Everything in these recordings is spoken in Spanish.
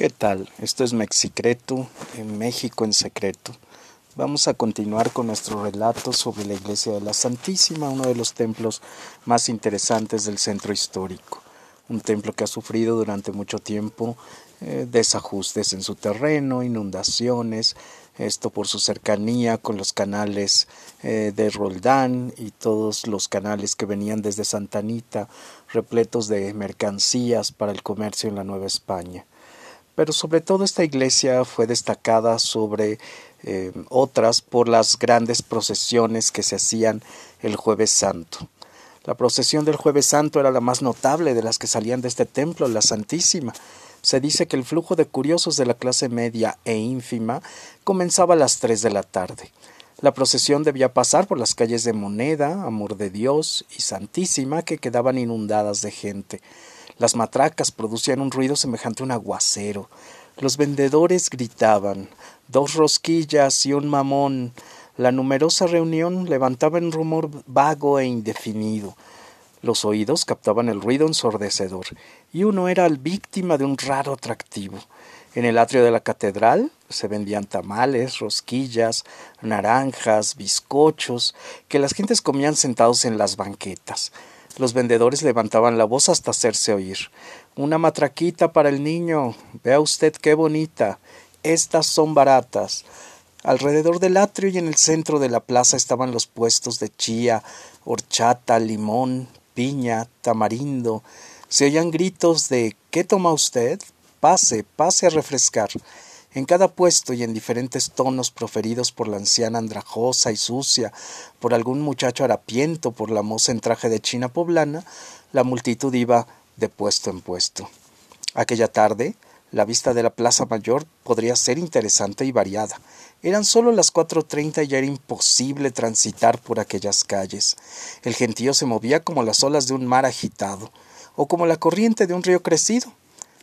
¿Qué tal? Esto es Mexicreto, en México en secreto. Vamos a continuar con nuestro relato sobre la iglesia de la Santísima, uno de los templos más interesantes del centro histórico. Un templo que ha sufrido durante mucho tiempo eh, desajustes en su terreno, inundaciones, esto por su cercanía con los canales eh, de Roldán y todos los canales que venían desde Santa Anita, repletos de mercancías para el comercio en la Nueva España pero sobre todo esta iglesia fue destacada sobre eh, otras por las grandes procesiones que se hacían el jueves santo. La procesión del jueves santo era la más notable de las que salían de este templo, la Santísima. Se dice que el flujo de curiosos de la clase media e ínfima comenzaba a las tres de la tarde. La procesión debía pasar por las calles de Moneda, Amor de Dios y Santísima que quedaban inundadas de gente. Las matracas producían un ruido semejante a un aguacero. Los vendedores gritaban dos rosquillas y un mamón. La numerosa reunión levantaba un rumor vago e indefinido. Los oídos captaban el ruido ensordecedor, y uno era víctima de un raro atractivo. En el atrio de la catedral se vendían tamales, rosquillas, naranjas, bizcochos, que las gentes comían sentados en las banquetas. Los vendedores levantaban la voz hasta hacerse oír. Una matraquita para el niño. Vea usted qué bonita. Estas son baratas. Alrededor del atrio y en el centro de la plaza estaban los puestos de chía, horchata, limón, piña, tamarindo. Se oían gritos de ¿Qué toma usted? Pase, pase a refrescar. En cada puesto y en diferentes tonos proferidos por la anciana andrajosa y sucia, por algún muchacho harapiento, por la moza en traje de china poblana, la multitud iba de puesto en puesto. Aquella tarde, la vista de la Plaza Mayor podría ser interesante y variada. Eran solo las cuatro treinta y ya era imposible transitar por aquellas calles. El gentío se movía como las olas de un mar agitado, o como la corriente de un río crecido.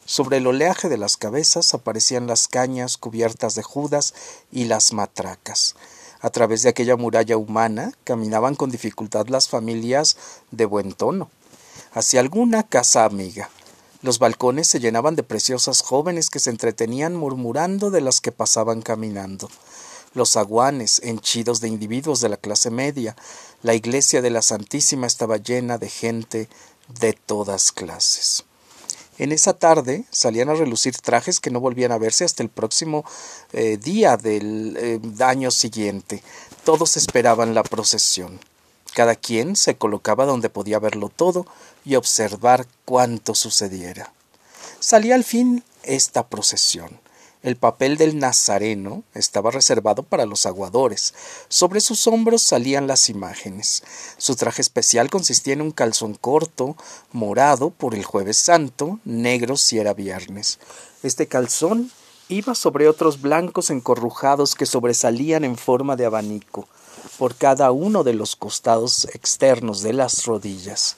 Sobre el oleaje de las cabezas aparecían las cañas cubiertas de judas y las matracas. A través de aquella muralla humana caminaban con dificultad las familias de buen tono. Hacia alguna casa amiga. Los balcones se llenaban de preciosas jóvenes que se entretenían murmurando de las que pasaban caminando. Los aguanes, henchidos de individuos de la clase media, la iglesia de la Santísima estaba llena de gente de todas clases. En esa tarde salían a relucir trajes que no volvían a verse hasta el próximo eh, día del eh, año siguiente. Todos esperaban la procesión. Cada quien se colocaba donde podía verlo todo y observar cuánto sucediera. Salía al fin esta procesión. El papel del Nazareno estaba reservado para los aguadores. Sobre sus hombros salían las imágenes. Su traje especial consistía en un calzón corto, morado por el jueves santo, negro si era viernes. Este calzón iba sobre otros blancos encorrujados que sobresalían en forma de abanico por cada uno de los costados externos de las rodillas.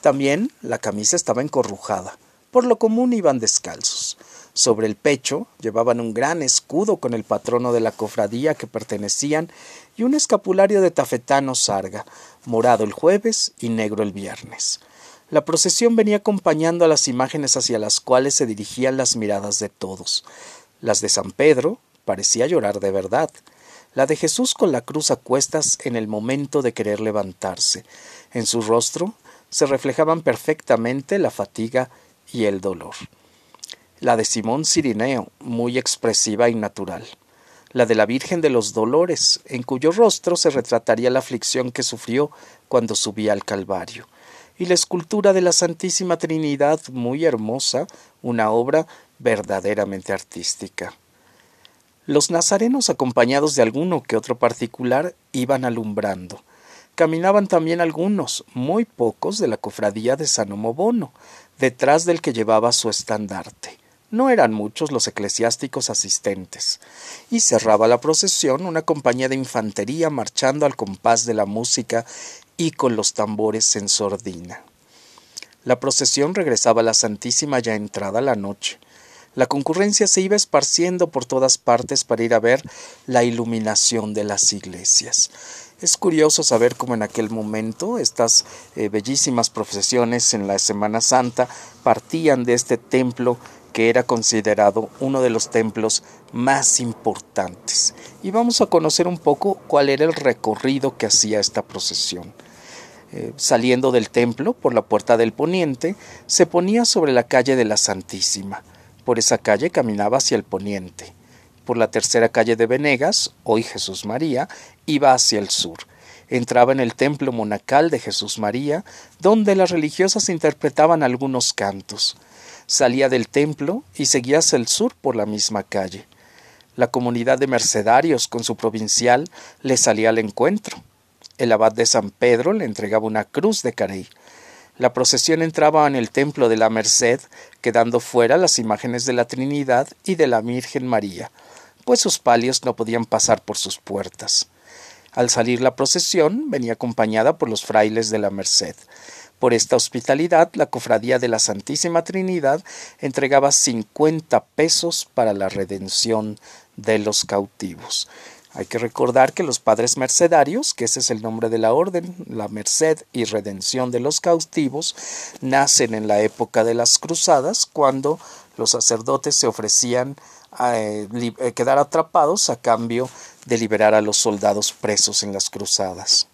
También la camisa estaba encorrujada. Por lo común iban descalzos. Sobre el pecho llevaban un gran escudo con el patrono de la cofradía que pertenecían y un escapulario de tafetano sarga, morado el jueves y negro el viernes. La procesión venía acompañando a las imágenes hacia las cuales se dirigían las miradas de todos. Las de San Pedro parecía llorar de verdad. La de Jesús con la cruz a cuestas en el momento de querer levantarse. En su rostro se reflejaban perfectamente la fatiga y el dolor la de Simón Cirineo, muy expresiva y natural, la de la Virgen de los Dolores, en cuyo rostro se retrataría la aflicción que sufrió cuando subía al Calvario, y la escultura de la Santísima Trinidad, muy hermosa, una obra verdaderamente artística. Los nazarenos, acompañados de alguno que otro particular, iban alumbrando. Caminaban también algunos, muy pocos, de la cofradía de San Omobono, detrás del que llevaba su estandarte. No eran muchos los eclesiásticos asistentes, y cerraba la procesión una compañía de infantería marchando al compás de la música y con los tambores en sordina. La procesión regresaba a la Santísima ya entrada la noche. La concurrencia se iba esparciendo por todas partes para ir a ver la iluminación de las iglesias. Es curioso saber cómo en aquel momento estas eh, bellísimas procesiones en la Semana Santa partían de este templo que era considerado uno de los templos más importantes. Y vamos a conocer un poco cuál era el recorrido que hacía esta procesión. Eh, saliendo del templo por la puerta del poniente, se ponía sobre la calle de la Santísima. Por esa calle caminaba hacia el poniente. Por la tercera calle de Venegas, hoy Jesús María, iba hacia el sur. Entraba en el templo monacal de Jesús María, donde las religiosas interpretaban algunos cantos salía del templo y seguía hacia el sur por la misma calle. La comunidad de mercedarios con su provincial le salía al encuentro. El abad de San Pedro le entregaba una cruz de carey. La procesión entraba en el templo de la Merced, quedando fuera las imágenes de la Trinidad y de la Virgen María, pues sus palios no podían pasar por sus puertas. Al salir la procesión venía acompañada por los frailes de la Merced. Por esta hospitalidad, la Cofradía de la Santísima Trinidad entregaba cincuenta pesos para la redención de los cautivos. Hay que recordar que los padres mercedarios, que ese es el nombre de la orden, la merced y redención de los cautivos, nacen en la época de las cruzadas, cuando los sacerdotes se ofrecían a eh, eh, quedar atrapados a cambio de liberar a los soldados presos en las cruzadas.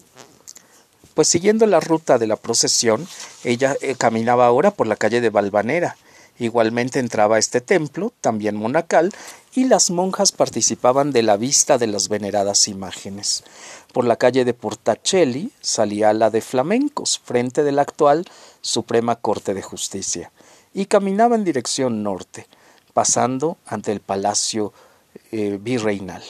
Pues siguiendo la ruta de la procesión, ella eh, caminaba ahora por la calle de Valvanera. Igualmente entraba este templo, también monacal, y las monjas participaban de la vista de las veneradas imágenes. Por la calle de Portacelli salía la de Flamencos, frente de la actual Suprema Corte de Justicia, y caminaba en dirección norte, pasando ante el Palacio eh, Virreinal.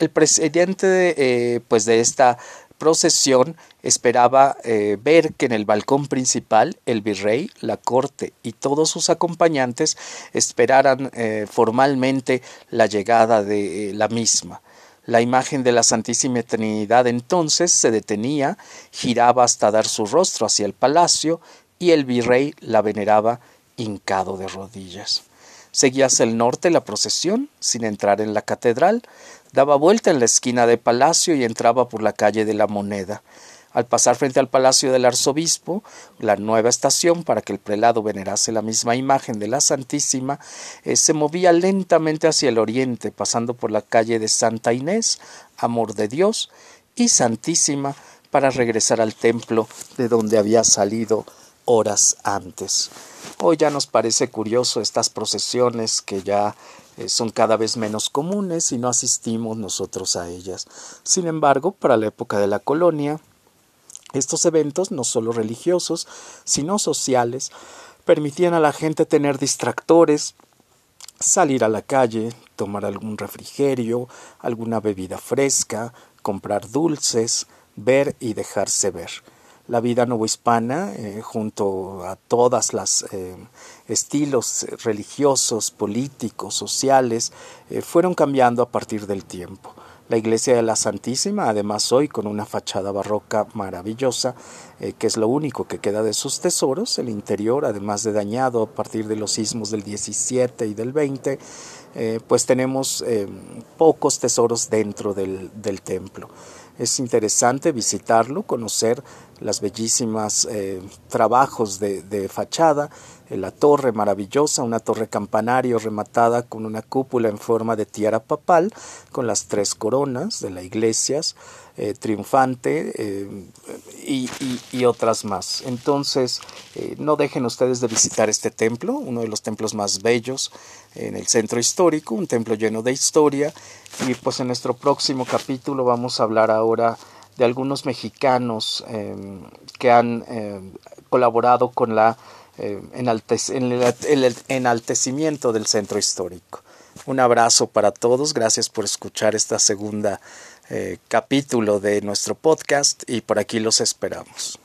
El presidente eh, pues de esta procesión esperaba eh, ver que en el balcón principal el virrey, la corte y todos sus acompañantes esperaran eh, formalmente la llegada de eh, la misma. La imagen de la Santísima Trinidad entonces se detenía, giraba hasta dar su rostro hacia el palacio y el virrey la veneraba hincado de rodillas. Seguía hacia el norte la procesión, sin entrar en la catedral, daba vuelta en la esquina de palacio y entraba por la calle de la Moneda. Al pasar frente al palacio del arzobispo, la nueva estación para que el prelado venerase la misma imagen de la Santísima, eh, se movía lentamente hacia el oriente, pasando por la calle de Santa Inés, Amor de Dios, y Santísima, para regresar al templo de donde había salido horas antes. Hoy ya nos parece curioso estas procesiones que ya son cada vez menos comunes y no asistimos nosotros a ellas. Sin embargo, para la época de la colonia, estos eventos, no solo religiosos, sino sociales, permitían a la gente tener distractores, salir a la calle, tomar algún refrigerio, alguna bebida fresca, comprar dulces, ver y dejarse ver la vida novohispana eh, junto a todas las eh, estilos religiosos, políticos, sociales, eh, fueron cambiando a partir del tiempo. La iglesia de la Santísima, además hoy con una fachada barroca maravillosa, que es lo único que queda de sus tesoros, el interior, además de dañado a partir de los sismos del 17 y del 20, pues tenemos pocos tesoros dentro del templo. Es interesante visitarlo, conocer las bellísimas eh, trabajos de, fachada, eh, la torre maravillosa, una torre campanario rematada con una cúpula en forma de tiara papal, con las tres coronas de la iglesia, eh, triunfante y, otras más. Entonces, no dejen ustedes de visitar este templo, uno de los templos más bellos en el centro histórico, un templo lleno de historia. Y pues en nuestro próximo capítulo vamos a hablar ahora de algunos mexicanos em, que han em, colaborado con la, em, el enaltecimiento del centro histórico. Un abrazo para todos, gracias por escuchar esta segunda eh, capítulo de nuestro podcast y por aquí los esperamos.